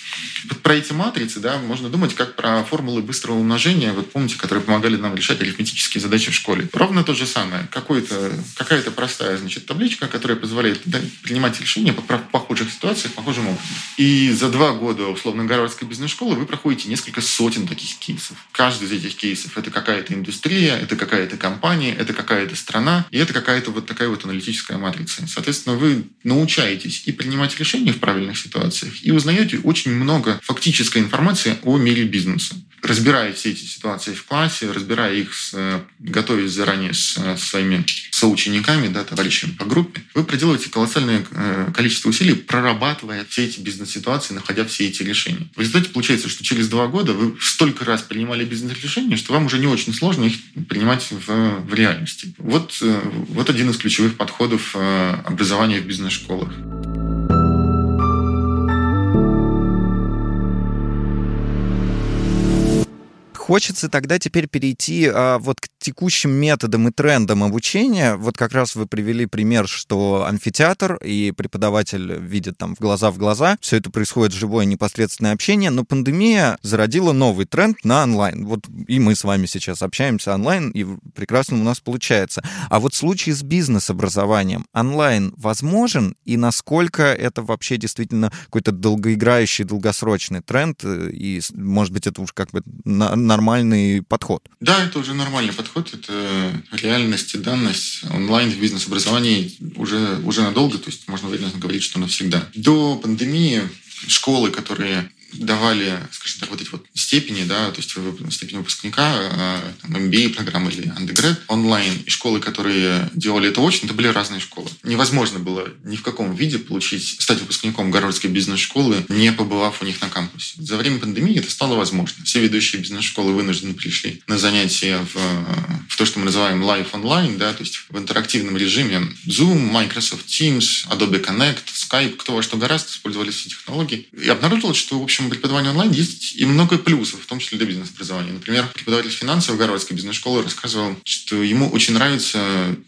Вот про эти матрицы да, можно думать как про формулы быстрого умножения, вот помните, которые помогали нам решать арифметические задачи в школе. Ровно то же самое. Какая-то простая значит, табличка, которая позволяет принимать решения по похожих ситуациях похожим образом. И за два года, условно, Гарвардской бизнес-школы вы проходите несколько сотен таких кейсов. Каждый из этих кейсов — это какая-то индустрия, это какая-то компания, это какая-то страна, и это какая-то вот такая вот аналитическая матрица. Соответственно, вы научаетесь и принимать решения в правильных ситуациях, и узнаете очень много фактической информации о мире бизнеса разбирая все эти ситуации в классе, разбирая их, с, э, готовясь заранее с, с своими соучениками, да, товарищами по группе, вы проделываете колоссальное э, количество усилий, прорабатывая все эти бизнес-ситуации, находя все эти решения. В результате получается, что через два года вы столько раз принимали бизнес-решения, что вам уже не очень сложно их принимать в, в реальности. Вот, э, вот один из ключевых подходов образования в бизнес-школах. Хочется тогда теперь перейти а, вот к текущим методам и трендам обучения. Вот как раз вы привели пример, что амфитеатр и преподаватель видят там в глаза в глаза. Все это происходит живое непосредственное общение, но пандемия зародила новый тренд на онлайн. Вот и мы с вами сейчас общаемся онлайн, и прекрасно у нас получается. А вот в случае с бизнес-образованием онлайн возможен, и насколько это вообще действительно какой-то долгоиграющий, долгосрочный тренд, и, может быть, это уж как бы нормальный подход? Да, это уже нормальный подход, это реальность и данность. Онлайн в бизнес-образовании уже, уже надолго, то есть можно уверенно говорить, что навсегда. До пандемии школы, которые давали, скажем так, вот эти вот степени, да, то есть степень выпускника, а, там, MBA программы или undergrad онлайн, и школы, которые делали это очно, это были разные школы. Невозможно было ни в каком виде получить, стать выпускником Гарвардской бизнес-школы, не побывав у них на кампусе. За время пандемии это стало возможно. Все ведущие бизнес-школы вынуждены пришли на занятия в, в то, что мы называем live онлайн, да, то есть в интерактивном режиме Zoom, Microsoft Teams, Adobe Connect, Skype, кто во что гораздо, использовали все технологии. И обнаружилось, что, в общем, нашему преподаванию онлайн есть и много плюсов, в том числе для бизнес-образования. Например, преподаватель финансов Гарвардской бизнес-школы рассказывал, что ему очень нравится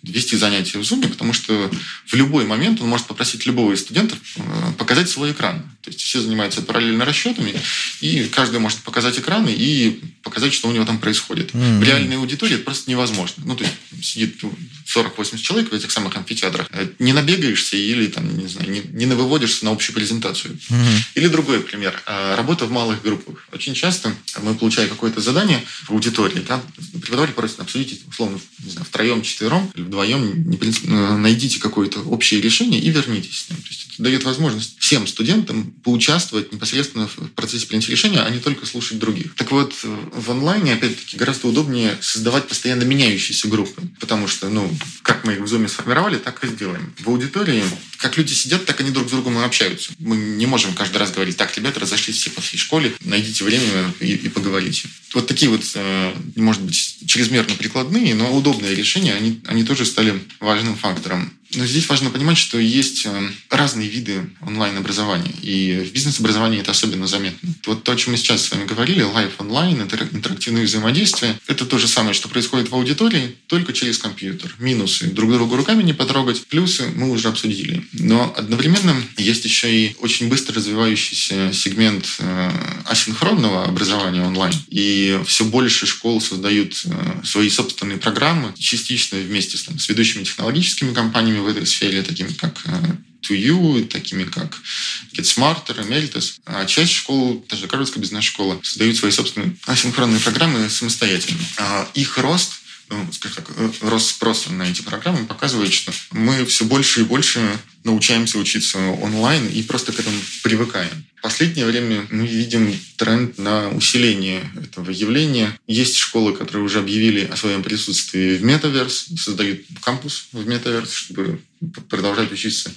вести занятия в Zoom, потому что в любой момент он может попросить любого из студентов э, показать свой экран. То есть все занимаются параллельно расчетами, и каждый может показать экраны и показать, что у него там происходит. Mm-hmm. В реальной аудитории это просто невозможно. Ну, то есть сидит 40-80 человек в этих самых амфитеатрах. Э, не набегаешься или там, не знаю, не, не навыводишься на общую презентацию. Mm-hmm. Или другой пример. Э, работа в малых группах. Очень часто мы, получая какое-то задание в аудитории, да, преподаватель просит обсудить, условно, не знаю, втроем, четвером или вдвоем, э, найдите какое-то общее решение и вернитесь с ним. То есть это дает возможность всем студентам поучаствовать непосредственно в процессе принятия решения, а не только слушать других. Так вот, в онлайне, опять-таки, гораздо удобнее создавать постоянно меняющиеся группы, потому что, ну, как мы их в Zoom сформировали, так и сделаем. В аудитории, как люди сидят, так они друг с другом и общаются. Мы не можем каждый раз говорить, так, ребята, разошлись все по всей школе, найдите время и, и поговорите. Вот такие вот, э, может быть, чрезмерно прикладные, но удобные решения, они, они тоже стали важным фактором. Но здесь важно понимать, что есть э, разные виды онлайн-образования. И в бизнес-образовании это особенно заметно. Вот то, о чем мы сейчас с вами говорили, live онлайн, интерактивные взаимодействия, это то же самое, что происходит в аудитории, только через компьютер. Минусы друг другу руками не потрогать, плюсы мы уже обсудили. Но одновременно есть еще и очень быстро развивающийся сегмент э, асинхронного образования онлайн. И все больше школ создают э, свои собственные программы, частично вместе с, там, с ведущими технологическими компаниями, в этой сфере, такими как To э, You, такими как Get Smarter, Emeritus. А часть школ, даже Гарвардская бизнес-школа, создают свои собственные [laughs] асинхронные программы самостоятельно. А их рост скажем так, э, рост спроса на эти программы показывает, что мы все больше и больше научаемся учиться онлайн и просто к этому привыкаем. В последнее время мы видим тренд на усиление этого явления. Есть школы, которые уже объявили о своем присутствии в метаверс, создают кампус в метаверс, чтобы продолжать учиться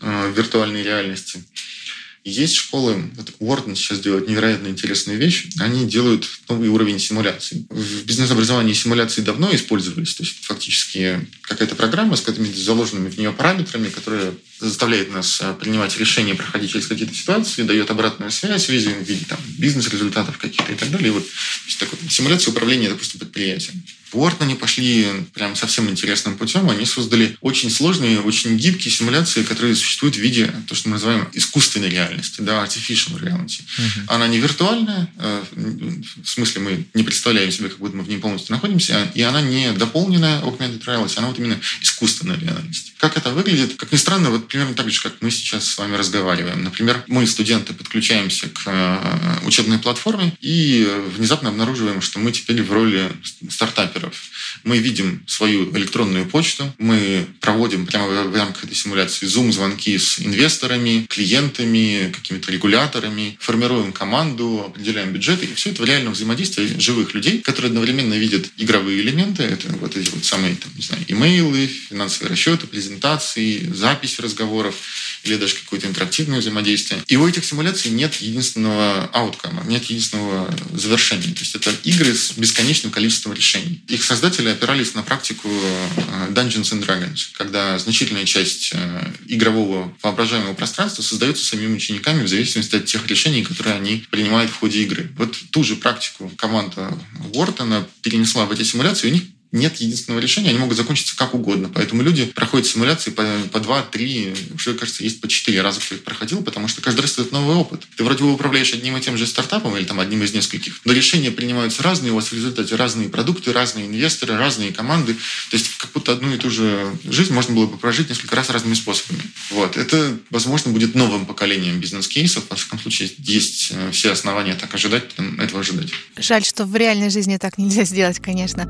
э, в виртуальной реальности. Есть школы, вот Уорден сейчас делает невероятно интересные вещи, они делают новый уровень симуляции. В бизнес-образовании симуляции давно использовались, то есть фактически какая-то программа с какими-то заложенными в нее параметрами, которая заставляет нас э, принимать решения, проходить через какие-то ситуации, дает обратную связь в виде, в виде там, бизнес-результатов каких-то и так далее. И вот есть такой, симуляция управления, допустим, предприятием. Уорд они пошли прям совсем интересным путем. Они создали очень сложные, очень гибкие симуляции, которые существуют в виде то, что мы называем искусственной реальности, да, artificial reality. Uh-huh. Она не виртуальная, э, в смысле мы не представляем себе, как будто мы в ней полностью находимся, и она не дополненная augmented reality, она вот именно искусственная реальность. Как это выглядит? Как ни странно, вот примерно так же, как мы сейчас с вами разговариваем. Например, мы, студенты, подключаемся к э, учебной платформе и внезапно обнаруживаем, что мы теперь в роли стартаперов. Мы видим свою электронную почту, мы проводим прямо в рамках этой симуляции зум-звонки с инвесторами, клиентами, какими-то регуляторами, формируем команду, определяем бюджеты. И все это в реальном взаимодействии живых людей, которые одновременно видят игровые элементы, это вот эти вот самые, там, не знаю, имейлы, финансовые расчеты, презентации, запись разговоров или даже какое-то интерактивное взаимодействие. И у этих симуляций нет единственного ауткома, нет единственного завершения. То есть это игры с бесконечным количеством решений. Их создатели опирались на практику э, Dungeons and Dragons, когда значительная часть э, игрового воображаемого пространства создается самими учениками в зависимости от тех решений, которые они принимают в ходе игры. Вот ту же практику команда Уортона перенесла в эти симуляции, и у них нет единственного решения, они могут закончиться как угодно. Поэтому люди проходят симуляции по, по 2-3, уже, кажется, есть по 4 раза, кто их проходил, потому что каждый раз это новый опыт. Ты вроде бы управляешь одним и тем же стартапом или там одним из нескольких, но решения принимаются разные, у вас в результате разные продукты, разные инвесторы, разные команды. То есть как будто одну и ту же жизнь можно было бы прожить несколько раз разными способами. Вот. Это, возможно, будет новым поколением бизнес-кейсов. Во всяком случае, есть э, все основания так ожидать, этого ожидать. Жаль, что в реальной жизни так нельзя сделать, конечно.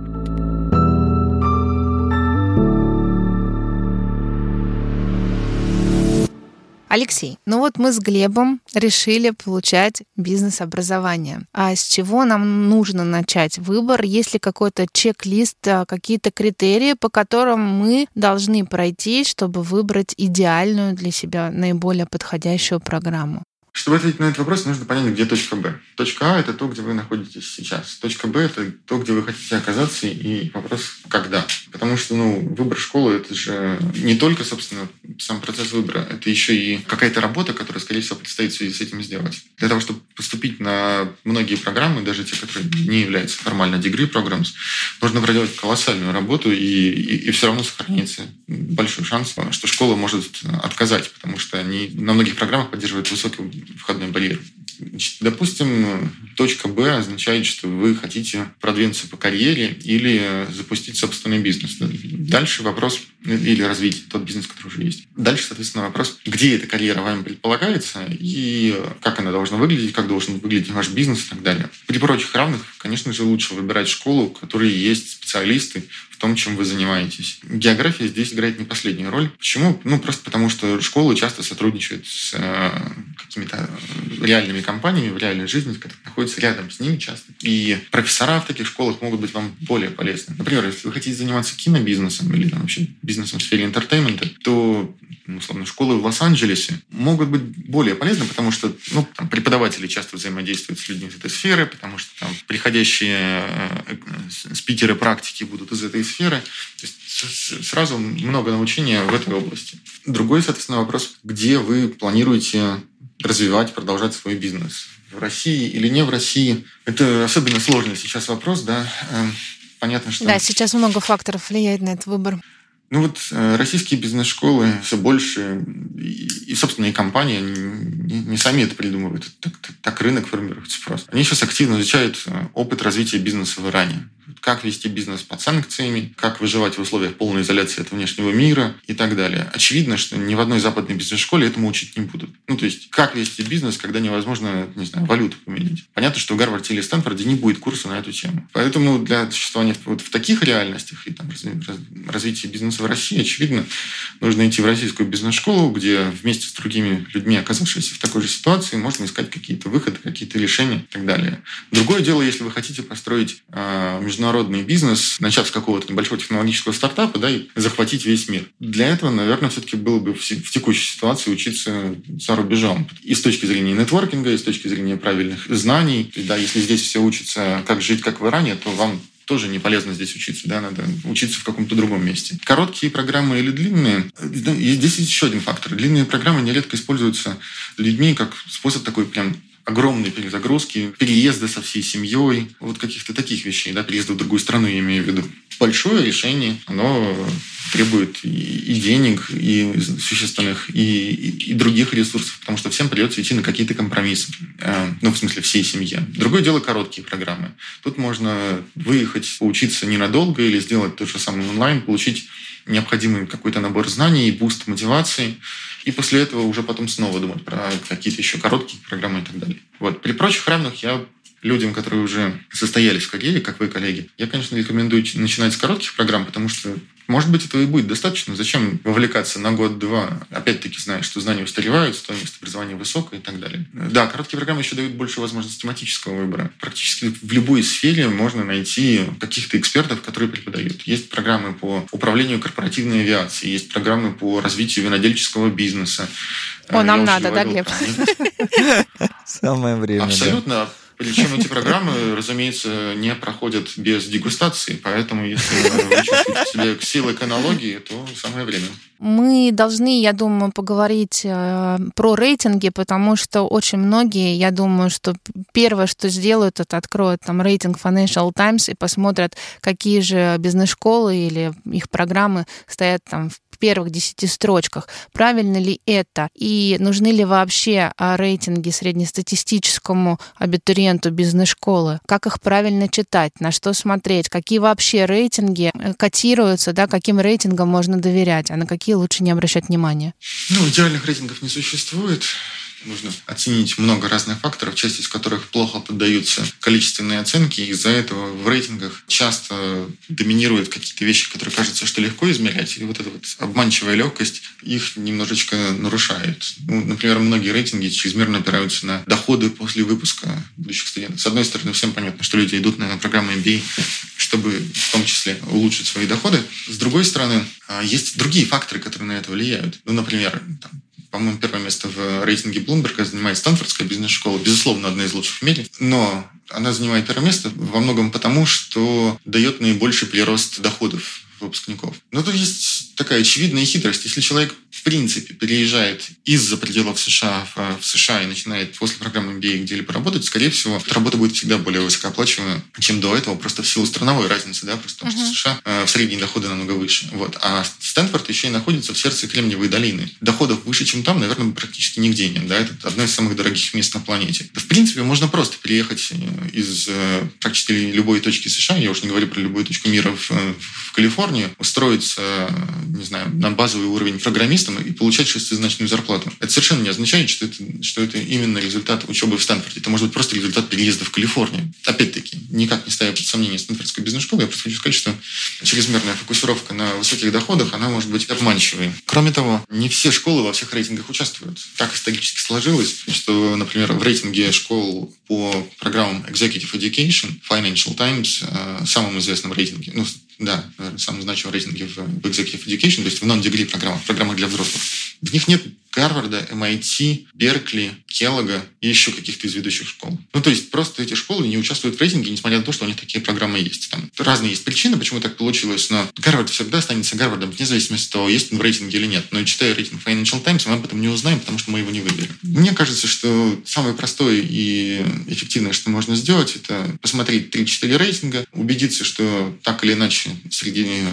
Алексей, ну вот мы с Глебом решили получать бизнес-образование. А с чего нам нужно начать выбор? Есть ли какой-то чек-лист, а, какие-то критерии, по которым мы должны пройти, чтобы выбрать идеальную для себя, наиболее подходящую программу? Чтобы ответить на этот вопрос, нужно понять, где точка Б. Точка А – это то, где вы находитесь сейчас. Точка Б – это то, где вы хотите оказаться, и вопрос «когда?». Потому что ну, выбор школы – это же не только, собственно, сам процесс выбора, это еще и какая-то работа, которая, скорее всего, предстоит в связи с этим сделать. Для того, чтобы поступить на многие программы, даже те, которые не являются формально degree programs, нужно проделать колоссальную работу, и, и, и все равно сохранится большой шанс, что школа может отказать, потому что они на многих программах поддерживают высокий входной барьер. Допустим, точка Б означает, что вы хотите продвинуться по карьере или запустить собственный бизнес. Дальше вопрос или развить тот бизнес, который уже есть. Дальше, соответственно, вопрос, где эта карьера вами предполагается и как она должна выглядеть, как должен выглядеть ваш бизнес и так далее. При прочих равных, конечно же, лучше выбирать школу, в которой есть специалисты том, чем вы занимаетесь. География здесь играет не последнюю роль. Почему? Ну, просто потому что школы часто сотрудничают с э, какими-то реальными компаниями в реальной жизни, которые находятся рядом с ними часто. И профессора в таких школах могут быть вам более полезны. Например, если вы хотите заниматься кинобизнесом или там, вообще бизнесом в сфере entertainment а, то ну, условно, школы в Лос-Анджелесе могут быть более полезны, потому что ну, там, преподаватели часто взаимодействуют с людьми из этой сферы, потому что там приходящие э, спикеры практики будут из этой сферы. То есть сразу много научения в этой области. Другой, соответственно, вопрос, где вы планируете развивать, продолжать свой бизнес. В России или не в России. Это особенно сложный сейчас вопрос, да. Эм, понятно, что... Да, сейчас много факторов влияет на этот выбор. Ну вот э, российские бизнес-школы все больше, и, и собственно, и компании, не, не сами это придумывают, так, так, так рынок формируется просто. Они сейчас активно изучают э, опыт развития бизнеса в Иране как вести бизнес под санкциями, как выживать в условиях полной изоляции от внешнего мира и так далее. Очевидно, что ни в одной западной бизнес-школе этому учить не будут. Ну, то есть, как вести бизнес, когда невозможно, не знаю, валюту поменять. Понятно, что в Гарварде или Стэнфорде не будет курса на эту тему. Поэтому для существования вот в таких реальностях и там, развития бизнеса в России, очевидно, нужно идти в российскую бизнес-школу, где вместе с другими людьми, оказавшимися в такой же ситуации, можно искать какие-то выходы, какие-то решения и так далее. Другое дело, если вы хотите построить э, международный бизнес, начав с какого-то небольшого технологического стартапа, да, и захватить весь мир. Для этого, наверное, все-таки было бы в текущей ситуации учиться за рубежом. И с точки зрения нетворкинга, и с точки зрения правильных знаний. Да, если здесь все учатся, как жить, как в Иране, то вам тоже не полезно здесь учиться, да, надо учиться в каком-то другом месте. Короткие программы или длинные, здесь есть еще один фактор. Длинные программы нередко используются людьми как способ такой прям огромные перезагрузки, переезды со всей семьей, вот каких-то таких вещей, да, переезды в другую страну, я имею в виду. Большое решение, оно требует и, денег, и существенных, и, и, и других ресурсов, потому что всем придется идти на какие-то компромиссы. Э, ну, в смысле, всей семье. Другое дело короткие программы. Тут можно выехать, поучиться ненадолго или сделать то же самое онлайн, получить необходимый какой-то набор знаний и буст мотивации, и после этого уже потом снова думать про какие-то еще короткие программы и так далее. Вот. При прочих равных я людям, которые уже состоялись в карьере, как вы, коллеги, я, конечно, рекомендую начинать с коротких программ, потому что Может быть, этого и будет достаточно. Зачем вовлекаться на год-два? Опять-таки, зная, что знания устаревают, стоимость образования высокая и так далее. Да, короткие программы еще дают больше возможностей тематического выбора. Практически в любой сфере можно найти каких-то экспертов, которые преподают. Есть программы по управлению корпоративной авиацией, есть программы по развитию винодельческого бизнеса. О, нам надо, да, Глеб? [laughs] Самое время. Абсолютно. Причем эти программы, разумеется, не проходят без дегустации, поэтому если вы чувствуете себе к силы к аналогии, то самое время. Мы должны, я думаю, поговорить э, про рейтинги, потому что очень многие, я думаю, что первое, что сделают, это откроют там рейтинг Financial Times и посмотрят, какие же бизнес-школы или их программы стоят там в первых десяти строчках. Правильно ли это? И нужны ли вообще а, рейтинги среднестатистическому абитуриенту бизнес-школы? Как их правильно читать? На что смотреть? Какие вообще рейтинги э, котируются? Да, каким рейтингам можно доверять? А на какие лучше не обращать внимания? Ну, идеальных рейтингов не существует нужно оценить много разных факторов, часть из которых плохо поддаются количественные оценки. Из-за этого в рейтингах часто доминируют какие-то вещи, которые кажется, что легко измерять. И вот эта вот обманчивая легкость их немножечко нарушает. Ну, например, многие рейтинги чрезмерно опираются на доходы после выпуска будущих студентов. С одной стороны, всем понятно, что люди идут на программу MBA, чтобы в том числе улучшить свои доходы. С другой стороны, а, есть другие факторы, которые на это влияют. Ну, например, там, по-моему, первое место в рейтинге Bloomberg занимает Стэнфордская бизнес-школа. Безусловно, одна из лучших в мире. Но она занимает первое место во многом потому, что дает наибольший прирост доходов выпускников. Но тут есть такая очевидная хитрость. Если человек в принципе переезжает из-за пределов США в, в США и начинает после программы MBA где-либо работать, скорее всего, работа будет всегда более высокооплачиваемая, чем до этого, просто в силу страновой разницы, да, просто потому uh-huh. что США э, в средние доходы намного выше. Вот. А Стэнфорд еще и находится в сердце Кремниевой долины. Доходов выше, чем там, наверное, практически нигде нет. Да? Это одно из самых дорогих мест на планете. В принципе, можно просто переехать э, из э, практически любой точки США, я уж не говорю про любую точку мира в, в Калифорнию, устроиться, не знаю, на базовый уровень программистом и получать шестизначную зарплату. Это совершенно не означает, что это, что это именно результат учебы в Стэнфорде. Это может быть просто результат переезда в Калифорнию. Опять-таки, никак не ставя под сомнение Стэнфордскую бизнес-школу, я просто хочу сказать, что чрезмерная фокусировка на высоких доходах, она может быть обманчивой. Кроме того, не все школы во всех рейтингах участвуют. Так исторически сложилось, что, например, в рейтинге школ по программам Executive Education Financial Times, э, самом известном рейтинге, ну, да, самом значимом рейтинге в Executive Education, то есть в non-degree программах, программах для взрослых. В них нет Гарварда, MIT, Беркли, Келлога и еще каких-то из ведущих школ. Ну, то есть просто эти школы не участвуют в рейтинге, несмотря на то, что у них такие программы есть. Там разные есть причины, почему так получилось, но Гарвард всегда останется Гарвардом, вне зависимости от того, есть он в рейтинге или нет. Но читая рейтинг Financial Times, мы об этом не узнаем, потому что мы его не выберем. Мне кажется, что самое простое и эффективное, что можно сделать, это посмотреть 3-4 рейтинга, убедиться, что так или иначе среди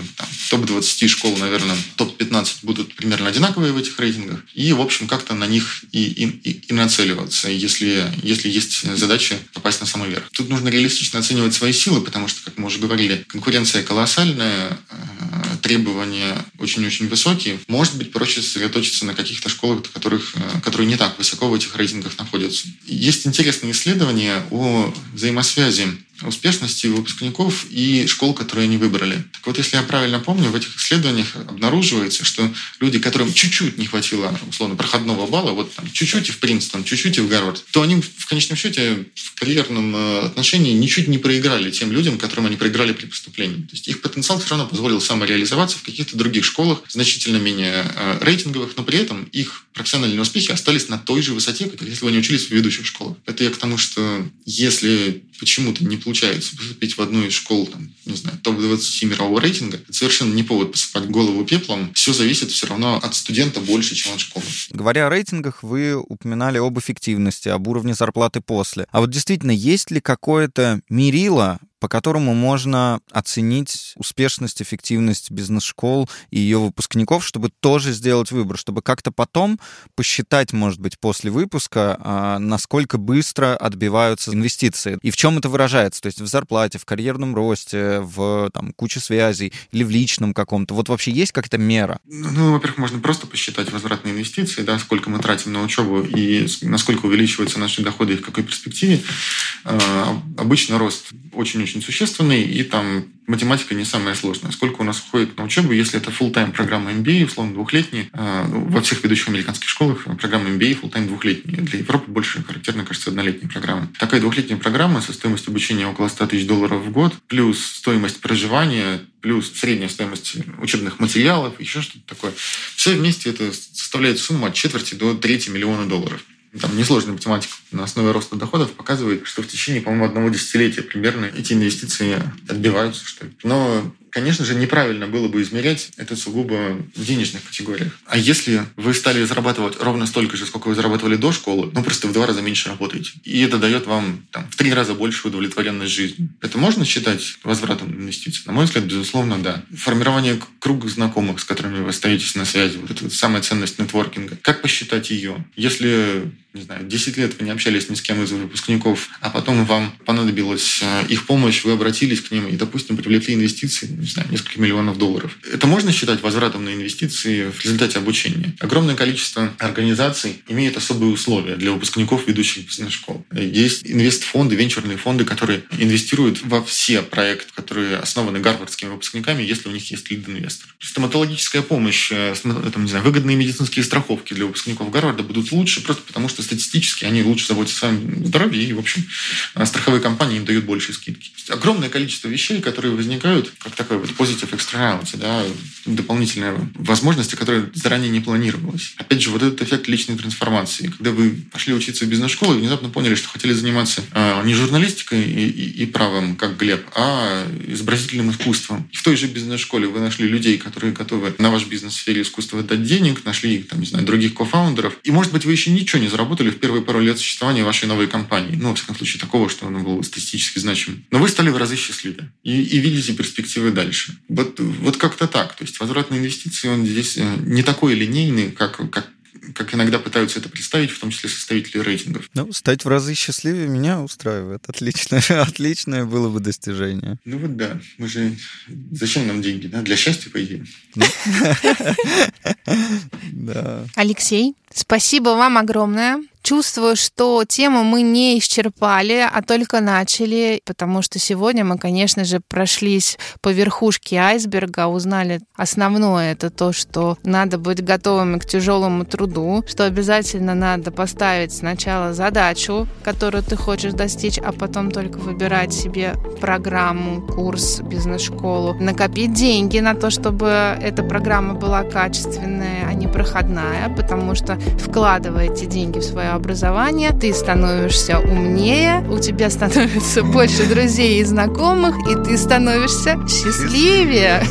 топ-20 школ, наверное, топ-15 будут примерно одинаковые в этих рейтингах, и в общем, как-то на них и, и, и нацеливаться, если, если есть задача попасть на самый верх. Тут нужно реалистично оценивать свои силы, потому что, как мы уже говорили, конкуренция колоссальная, э, требования очень-очень высокие. Может быть, проще сосредоточиться на каких-то школах, которых, э, которые не так высоко в этих рейтингах находятся. Есть интересные исследования о взаимосвязи успешности выпускников и школ, которые они выбрали. Так вот, если я правильно помню, в этих исследованиях обнаруживается, что люди, которым чуть-чуть не хватило, условно, проходного балла, вот там чуть-чуть и в Принстон, чуть-чуть и в Гарвард, то они в конечном счете в карьерном э, отношении ничуть не проиграли тем людям, которым они проиграли при поступлении. То есть их потенциал все равно позволил самореализоваться в каких-то других школах, значительно менее э, рейтинговых, но при этом их профессиональные успехи остались на той же высоте, как если бы они учились в ведущих школах. Это я к тому, что если почему-то не получается поступить в одну из школ, там, не знаю, топ-20 мирового рейтинга, это совершенно не повод посыпать голову пеплом. Все зависит все равно от студента больше, чем от школы. Говоря о рейтингах, вы упоминали об эффективности, об уровне зарплаты после. А вот действительно, есть ли какое-то мерило, по которому можно оценить успешность, эффективность бизнес-школ и ее выпускников, чтобы тоже сделать выбор, чтобы как-то потом посчитать, может быть, после выпуска, а, насколько быстро отбиваются инвестиции. И в чем это выражается? То есть в зарплате, в карьерном росте, в там, куче связей или в личном каком-то. Вот вообще есть какая-то мера? Ну, во-первых, можно просто посчитать возвратные инвестиции, да, сколько мы тратим на учебу и насколько увеличиваются наши доходы и в какой перспективе. А, обычно рост очень очень существенный, и там математика не самая сложная. Сколько у нас уходит на учебу, если это full-time программа MBA, условно двухлетняя, э, во всех ведущих американских школах программа MBA full-time двухлетняя. Для Европы больше характерно, кажется, однолетняя программа. Такая двухлетняя программа со стоимостью обучения около 100 тысяч долларов в год, плюс стоимость проживания, плюс средняя стоимость учебных материалов, еще что-то такое. Все вместе это составляет сумму от четверти до трети миллиона долларов там несложная математика на основе роста доходов показывает, что в течение, по-моему, одного десятилетия примерно эти инвестиции отбиваются, что ли. Но Конечно же, неправильно было бы измерять это сугубо в денежных категориях. А если вы стали зарабатывать ровно столько же, сколько вы зарабатывали до школы, ну просто в два раза меньше работаете, и это дает вам там, в три раза больше удовлетворенность жизни, это можно считать возвратом инвестиций? На мой взгляд, безусловно, да. Формирование круга знакомых, с которыми вы остаетесь на связи, вот это самая ценность нетворкинга. Как посчитать ее? Если не знаю, 10 лет вы не общались ни с кем из выпускников, а потом вам понадобилась э, их помощь, вы обратились к ним и, допустим, привлекли инвестиции, не знаю, несколько миллионов долларов. Это можно считать возвратом на инвестиции в результате обучения? Огромное количество организаций имеет особые условия для выпускников ведущих бизнес-школ. Есть инвестфонды, венчурные фонды, которые инвестируют во все проекты, которые основаны гарвардскими выпускниками, если у них есть лид-инвестор. Стоматологическая помощь, э, там, не знаю, выгодные медицинские страховки для выпускников Гарварда будут лучше просто потому, что статистически они лучше заботятся о своем здоровье, и, в общем, э, страховые компании им дают больше скидки. Огромное количество вещей, которые возникают, как такой вот positive externality, да, дополнительные возможности, которые заранее не планировалось. Опять же, вот этот эффект личной трансформации. Когда вы пошли учиться в бизнес-школу и внезапно поняли, что хотели заниматься э, не журналистикой и, и, и правом, как Глеб, а изобразительным искусством. И в той же бизнес-школе вы нашли людей, которые готовы на ваш бизнес в сфере искусства дать денег, нашли, там, не знаю, других кофаундеров. И, может быть, вы еще ничего не заработали в первые пару лет существования вашей новой компании. Ну, во всяком случае, такого, что оно было статистически значимым. Но вы стали в разы счастливее и, и видите перспективы дальше. Вот, вот как-то так. То есть возвратные инвестиции, он здесь э, не такой линейный, как, как как иногда пытаются это представить, в том числе составители рейтингов. Ну, стать в разы счастливее меня устраивает. Отлично. [laughs] Отличное было бы достижение. Ну вот да. Мы же... Зачем нам деньги? Да? Для счастья, по идее. [laughs] Да. Алексей, спасибо вам огромное. Чувствую, что тему мы не исчерпали, а только начали, потому что сегодня мы, конечно же, прошлись по верхушке айсберга, узнали основное, это то, что надо быть готовыми к тяжелому труду, что обязательно надо поставить сначала задачу, которую ты хочешь достичь, а потом только выбирать себе программу, курс, бизнес-школу, накопить деньги на то, чтобы эта программа была качественная, а не проходная, потому что вкладывая эти деньги в свою свое образование, ты становишься умнее, у тебя становится [laughs] больше друзей и знакомых, и ты становишься счастливее.